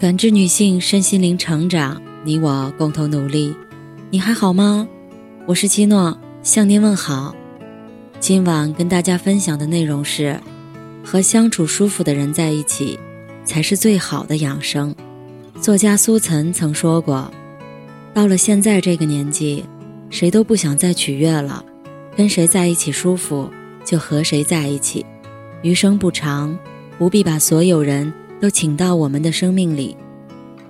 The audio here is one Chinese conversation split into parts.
感知女性身心灵成长，你我共同努力。你还好吗？我是七诺，向您问好。今晚跟大家分享的内容是：和相处舒服的人在一起，才是最好的养生。作家苏岑曾说过：“到了现在这个年纪，谁都不想再取悦了，跟谁在一起舒服就和谁在一起。余生不长，不必把所有人。”都请到我们的生命里，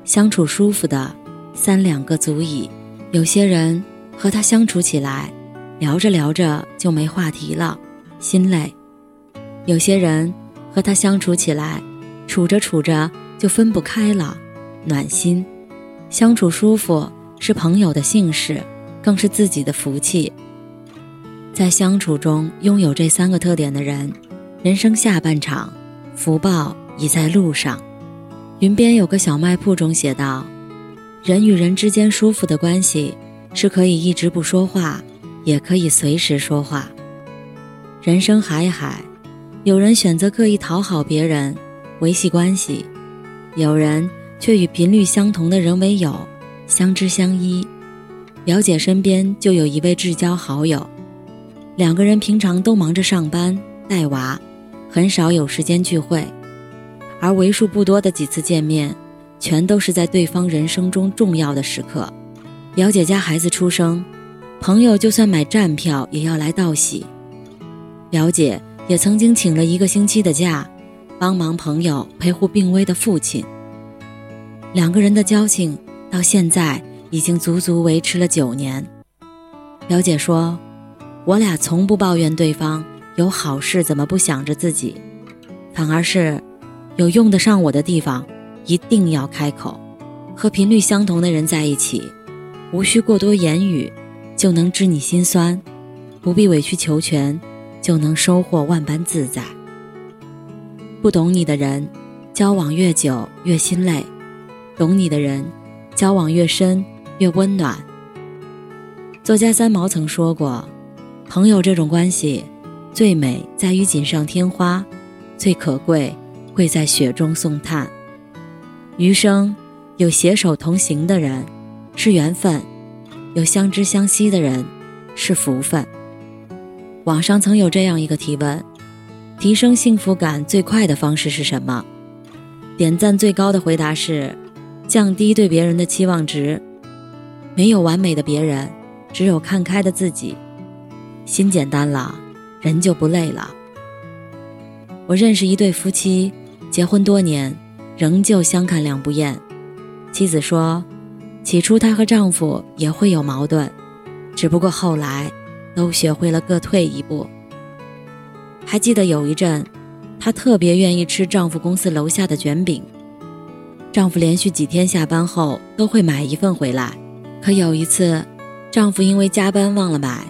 相处舒服的三两个足矣。有些人和他相处起来，聊着聊着就没话题了，心累；有些人和他相处起来，处着处着就分不开了，暖心。相处舒服是朋友的幸事，更是自己的福气。在相处中拥有这三个特点的人，人生下半场福报。已在路上。云边有个小卖铺中写道：“人与人之间舒服的关系，是可以一直不说话，也可以随时说话。人生海海，有人选择刻意讨好别人，维系关系；有人却与频率相同的人为友，相知相依。表姐身边就有一位至交好友，两个人平常都忙着上班带娃，很少有时间聚会。”而为数不多的几次见面，全都是在对方人生中重要的时刻。表姐家孩子出生，朋友就算买站票也要来道喜。表姐也曾经请了一个星期的假，帮忙朋友陪护病危的父亲。两个人的交情到现在已经足足维持了九年。表姐说：“我俩从不抱怨对方有好事怎么不想着自己，反而是……”有用得上我的地方，一定要开口。和频率相同的人在一起，无需过多言语，就能知你心酸；不必委曲求全，就能收获万般自在。不懂你的人，交往越久越心累；懂你的人，交往越深越温暖。作家三毛曾说过：“朋友这种关系，最美在于锦上添花，最可贵。”会在雪中送炭。余生有携手同行的人是缘分，有相知相惜的人是福分。网上曾有这样一个提问：提升幸福感最快的方式是什么？点赞最高的回答是：降低对别人的期望值。没有完美的别人，只有看开的自己。心简单了，人就不累了。我认识一对夫妻。结婚多年，仍旧相看两不厌。妻子说：“起初她和丈夫也会有矛盾，只不过后来都学会了各退一步。”还记得有一阵，她特别愿意吃丈夫公司楼下的卷饼，丈夫连续几天下班后都会买一份回来。可有一次，丈夫因为加班忘了买，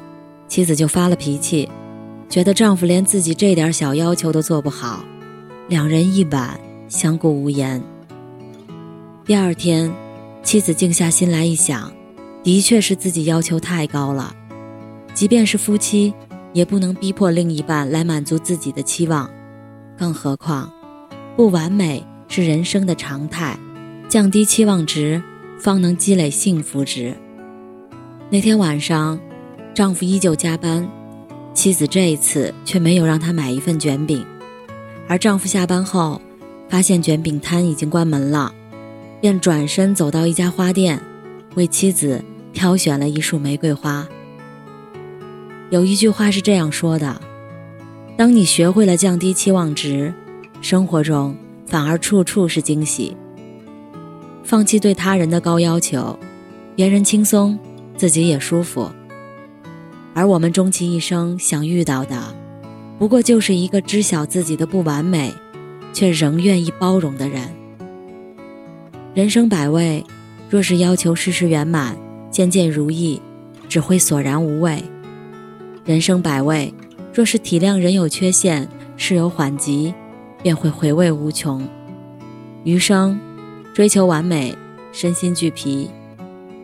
妻子就发了脾气，觉得丈夫连自己这点小要求都做不好。两人一晚相顾无言。第二天，妻子静下心来一想，的确是自己要求太高了。即便是夫妻，也不能逼迫另一半来满足自己的期望。更何况，不完美是人生的常态，降低期望值，方能积累幸福值。那天晚上，丈夫依旧加班，妻子这一次却没有让他买一份卷饼。而丈夫下班后，发现卷饼摊已经关门了，便转身走到一家花店，为妻子挑选了一束玫瑰花。有一句话是这样说的：当你学会了降低期望值，生活中反而处处是惊喜。放弃对他人的高要求，别人轻松，自己也舒服。而我们终其一生想遇到的。不过就是一个知晓自己的不完美，却仍愿意包容的人。人生百味，若是要求事事圆满、件件如意，只会索然无味；人生百味，若是体谅人有缺陷、事有缓急，便会回味无穷。余生，追求完美，身心俱疲；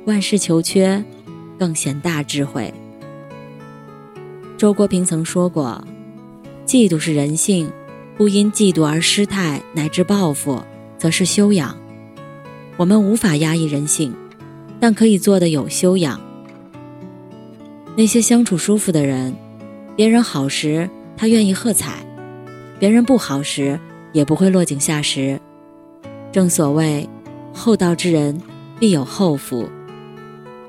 万事求缺，更显大智慧。周国平曾说过。嫉妒是人性，不因嫉妒而失态乃至报复，则是修养；我们无法压抑人性，但可以做的有修养。那些相处舒服的人，别人好时他愿意喝彩，别人不好时也不会落井下石。正所谓，厚道之人必有厚福。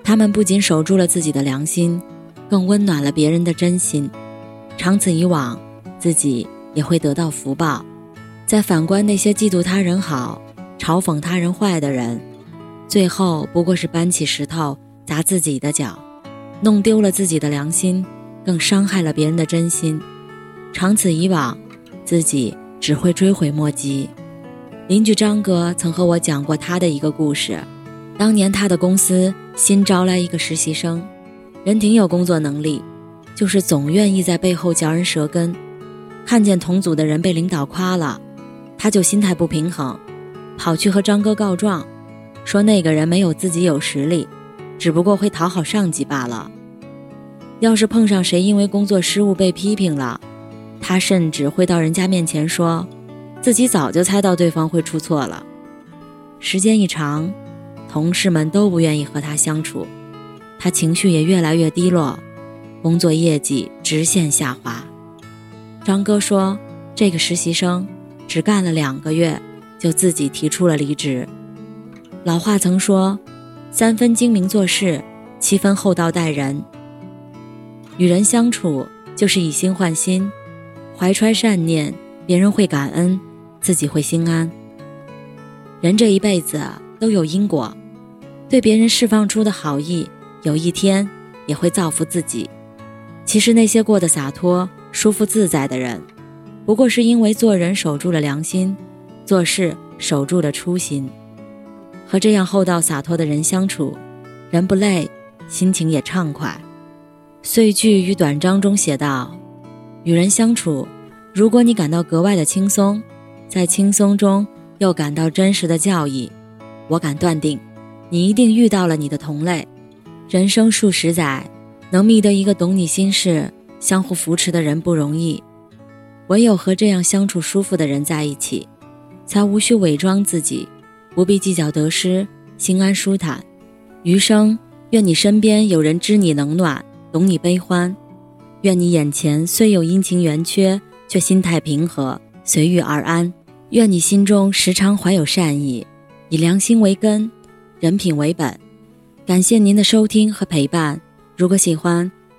他们不仅守住了自己的良心，更温暖了别人的真心。长此以往，自己也会得到福报。再反观那些嫉妒他人好、嘲讽他人坏的人，最后不过是搬起石头砸自己的脚。弄丢了自己的良心，更伤害了别人的真心。长此以往，自己只会追悔莫及。邻居张哥曾和我讲过他的一个故事。当年他的公司新招来一个实习生，人挺有工作能力，就是总愿意在背后嚼人舌根。看见同组的人被领导夸了，他就心态不平衡，跑去和张哥告状，说那个人没有自己有实力。只不过会讨好上级罢了。要是碰上谁因为工作失误被批评了，他甚至会到人家面前说，自己早就猜到对方会出错了。时间一长，同事们都不愿意和他相处，他情绪也越来越低落，工作业绩直线下滑。张哥说，这个实习生只干了两个月，就自己提出了离职。老话曾说。三分精明做事，七分厚道待人。与人相处就是以心换心，怀揣善念，别人会感恩，自己会心安。人这一辈子都有因果，对别人释放出的好意，有一天也会造福自己。其实那些过得洒脱、舒服自在的人，不过是因为做人守住了良心，做事守住了初心。和这样厚道洒脱的人相处，人不累，心情也畅快。碎句与短章中写道：“与人相处，如果你感到格外的轻松，在轻松中又感到真实的教义，我敢断定，你一定遇到了你的同类。人生数十载，能觅得一个懂你心事、相互扶持的人不容易，唯有和这样相处舒服的人在一起，才无需伪装自己。”不必计较得失，心安舒坦。余生，愿你身边有人知你冷暖，懂你悲欢；愿你眼前虽有阴晴圆缺，却心态平和，随遇而安。愿你心中时常怀有善意，以良心为根，人品为本。感谢您的收听和陪伴。如果喜欢，